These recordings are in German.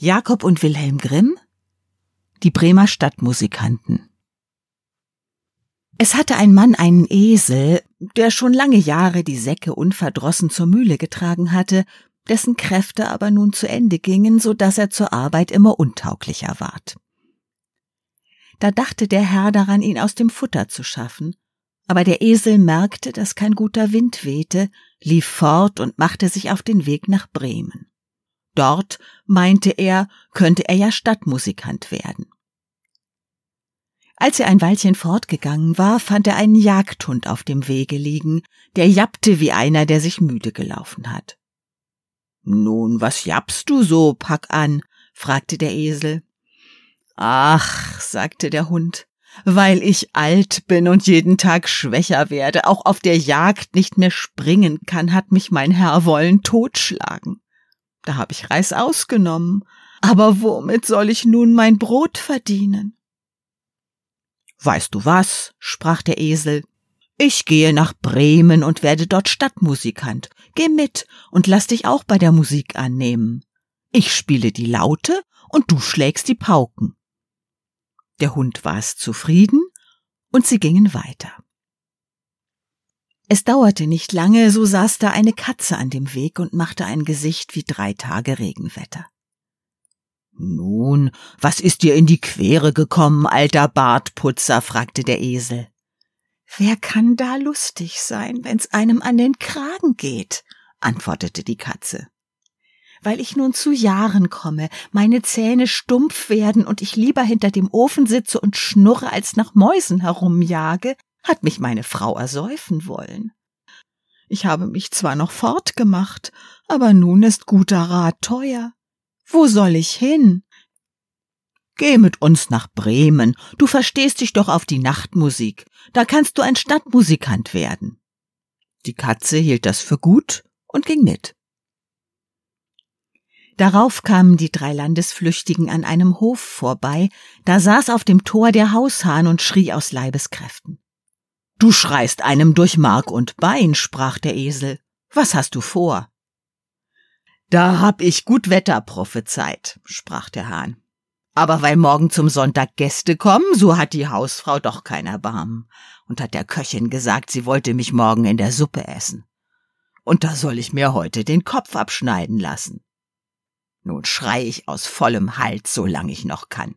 Jakob und Wilhelm Grimm Die Bremer Stadtmusikanten Es hatte ein Mann einen Esel, der schon lange Jahre die Säcke unverdrossen zur Mühle getragen hatte, dessen Kräfte aber nun zu Ende gingen, so dass er zur Arbeit immer untauglicher ward. Da dachte der Herr daran, ihn aus dem Futter zu schaffen, aber der Esel merkte, dass kein guter Wind wehte, lief fort und machte sich auf den Weg nach Bremen. Dort, meinte er, könnte er ja Stadtmusikant werden. Als er ein Weilchen fortgegangen war, fand er einen Jagdhund auf dem Wege liegen, der jappte wie einer, der sich müde gelaufen hat. Nun, was jappst du so, pack an? fragte der Esel. Ach, sagte der Hund, weil ich alt bin und jeden Tag schwächer werde, auch auf der Jagd nicht mehr springen kann, hat mich mein Herr wollen totschlagen. Da hab ich Reis ausgenommen. Aber womit soll ich nun mein Brot verdienen? Weißt du was? sprach der Esel. Ich gehe nach Bremen und werde dort Stadtmusikant. Geh mit und lass dich auch bei der Musik annehmen. Ich spiele die Laute und du schlägst die Pauken. Der Hund war es zufrieden und sie gingen weiter. Es dauerte nicht lange, so saß da eine Katze an dem Weg und machte ein Gesicht wie drei Tage Regenwetter. Nun, was ist dir in die Quere gekommen, alter Bartputzer? fragte der Esel. Wer kann da lustig sein, wenn's einem an den Kragen geht? antwortete die Katze. Weil ich nun zu Jahren komme, meine Zähne stumpf werden und ich lieber hinter dem Ofen sitze und schnurre, als nach Mäusen herumjage, hat mich meine Frau ersäufen wollen. Ich habe mich zwar noch fortgemacht, aber nun ist guter Rat teuer. Wo soll ich hin? Geh mit uns nach Bremen, du verstehst dich doch auf die Nachtmusik, da kannst du ein Stadtmusikant werden. Die Katze hielt das für gut und ging mit. Darauf kamen die drei Landesflüchtigen an einem Hof vorbei, da saß auf dem Tor der Haushahn und schrie aus Leibeskräften. Du schreist einem durch Mark und Bein, sprach der Esel. Was hast du vor? Da hab ich gut Wetter prophezeit, sprach der Hahn. Aber weil morgen zum Sonntag Gäste kommen, so hat die Hausfrau doch kein Erbarmen und hat der Köchin gesagt, sie wollte mich morgen in der Suppe essen. Und da soll ich mir heute den Kopf abschneiden lassen. Nun schrei ich aus vollem Hals, solange ich noch kann.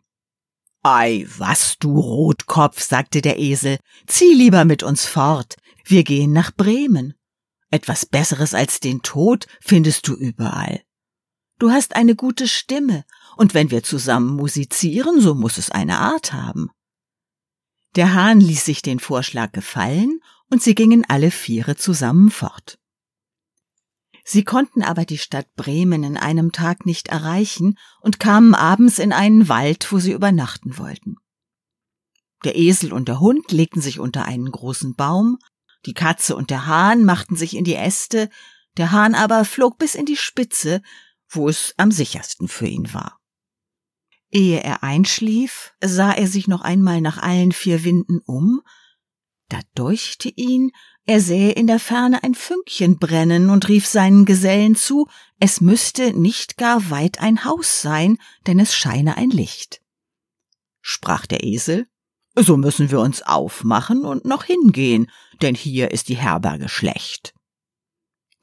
Ei, was, du Rotkopf, sagte der Esel, zieh lieber mit uns fort, wir gehen nach Bremen. Etwas Besseres als den Tod findest du überall. Du hast eine gute Stimme, und wenn wir zusammen musizieren, so muss es eine Art haben. Der Hahn ließ sich den Vorschlag gefallen, und sie gingen alle Viere zusammen fort. Sie konnten aber die Stadt Bremen in einem Tag nicht erreichen und kamen abends in einen Wald, wo sie übernachten wollten. Der Esel und der Hund legten sich unter einen großen Baum, die Katze und der Hahn machten sich in die Äste, der Hahn aber flog bis in die Spitze, wo es am sichersten für ihn war. Ehe er einschlief, sah er sich noch einmal nach allen vier Winden um, da deuchte ihn, er sähe in der Ferne ein Fünkchen brennen und rief seinen Gesellen zu, es müsste nicht gar weit ein Haus sein, denn es scheine ein Licht. Sprach der Esel, so müssen wir uns aufmachen und noch hingehen, denn hier ist die Herberge schlecht.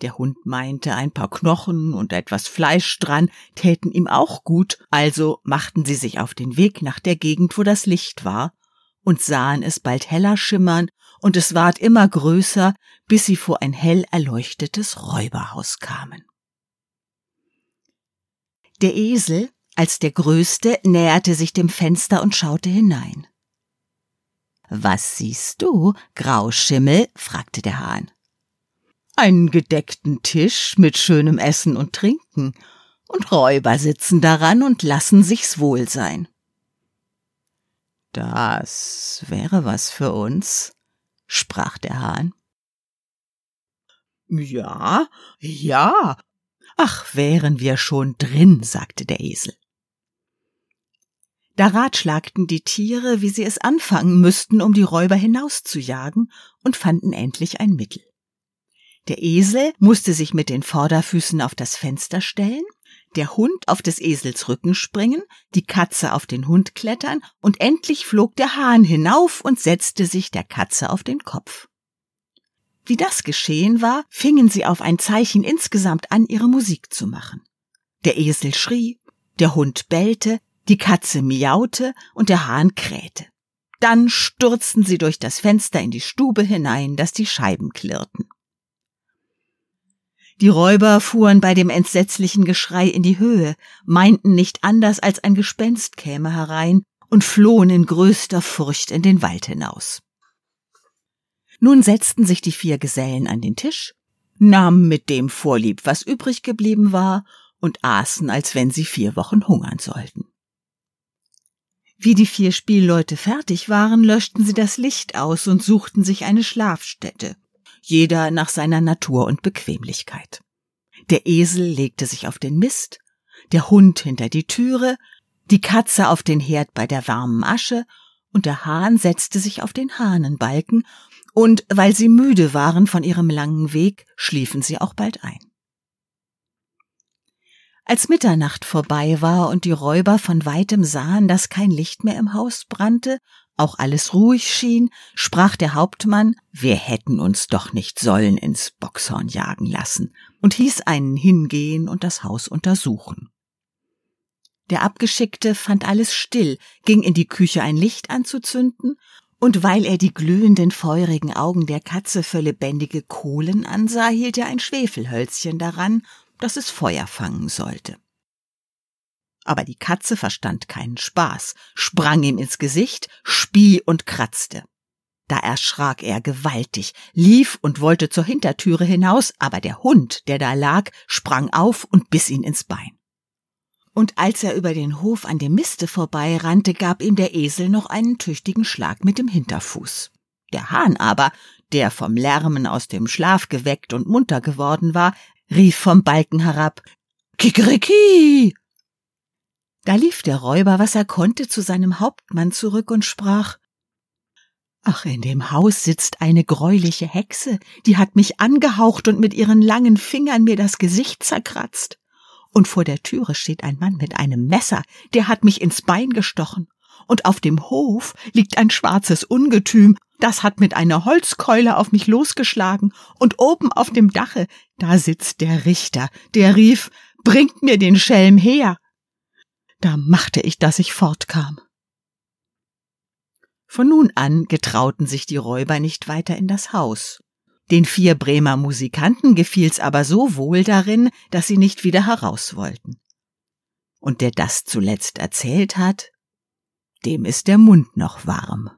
Der Hund meinte, ein paar Knochen und etwas Fleisch dran täten ihm auch gut, also machten sie sich auf den Weg nach der Gegend, wo das Licht war, und sahen es bald heller schimmern und es ward immer größer, bis sie vor ein hell erleuchtetes Räuberhaus kamen. Der Esel, als der Größte, näherte sich dem Fenster und schaute hinein. Was siehst du, Grauschimmel? fragte der Hahn. Einen gedeckten Tisch mit schönem Essen und Trinken, und Räuber sitzen daran und lassen sich's wohl sein. Das wäre was für uns, sprach der Hahn. Ja, ja. Ach, wären wir schon drin, sagte der Esel. Da ratschlagten die Tiere, wie sie es anfangen müssten, um die Räuber hinauszujagen, und fanden endlich ein Mittel. Der Esel musste sich mit den Vorderfüßen auf das Fenster stellen, der Hund auf des Esels Rücken springen, die Katze auf den Hund klettern und endlich flog der Hahn hinauf und setzte sich der Katze auf den Kopf. Wie das geschehen war, fingen sie auf ein Zeichen insgesamt an, ihre Musik zu machen. Der Esel schrie, der Hund bellte, die Katze miaute und der Hahn krähte. Dann stürzten sie durch das Fenster in die Stube hinein, dass die Scheiben klirrten. Die Räuber fuhren bei dem entsetzlichen Geschrei in die Höhe, meinten nicht anders als ein Gespenst käme herein und flohen in größter Furcht in den Wald hinaus. Nun setzten sich die vier Gesellen an den Tisch, nahmen mit dem Vorlieb, was übrig geblieben war, und aßen, als wenn sie vier Wochen hungern sollten. Wie die vier Spielleute fertig waren, löschten sie das Licht aus und suchten sich eine Schlafstätte jeder nach seiner Natur und Bequemlichkeit. Der Esel legte sich auf den Mist, der Hund hinter die Türe, die Katze auf den Herd bei der warmen Asche, und der Hahn setzte sich auf den Hahnenbalken, und weil sie müde waren von ihrem langen Weg, schliefen sie auch bald ein. Als Mitternacht vorbei war und die Räuber von weitem sahen, dass kein Licht mehr im Haus brannte auch alles ruhig schien, sprach der Hauptmann, wir hätten uns doch nicht sollen ins Boxhorn jagen lassen, und hieß einen hingehen und das Haus untersuchen. Der Abgeschickte fand alles still, ging in die Küche ein Licht anzuzünden, und weil er die glühenden, feurigen Augen der Katze für lebendige Kohlen ansah, hielt er ein Schwefelhölzchen daran, dass es Feuer fangen sollte aber die Katze verstand keinen Spaß, sprang ihm ins Gesicht, spie und kratzte. Da erschrak er gewaltig, lief und wollte zur Hintertüre hinaus, aber der Hund, der da lag, sprang auf und biss ihn ins Bein. Und als er über den Hof an dem Miste vorbeirannte, gab ihm der Esel noch einen tüchtigen Schlag mit dem Hinterfuß. Der Hahn aber, der vom Lärmen aus dem Schlaf geweckt und munter geworden war, rief vom Balken herab Kikeriki. Da lief der Räuber, was er konnte, zu seinem Hauptmann zurück und sprach Ach, in dem Haus sitzt eine greuliche Hexe, die hat mich angehaucht und mit ihren langen Fingern mir das Gesicht zerkratzt. Und vor der Türe steht ein Mann mit einem Messer, der hat mich ins Bein gestochen. Und auf dem Hof liegt ein schwarzes Ungetüm, das hat mit einer Holzkeule auf mich losgeschlagen, und oben auf dem Dache, da sitzt der Richter, der rief, Bringt mir den Schelm her! Da machte ich, dass ich fortkam. Von nun an getrauten sich die Räuber nicht weiter in das Haus. Den vier Bremer Musikanten gefiel's aber so wohl darin, dass sie nicht wieder heraus wollten. Und der das zuletzt erzählt hat, dem ist der Mund noch warm.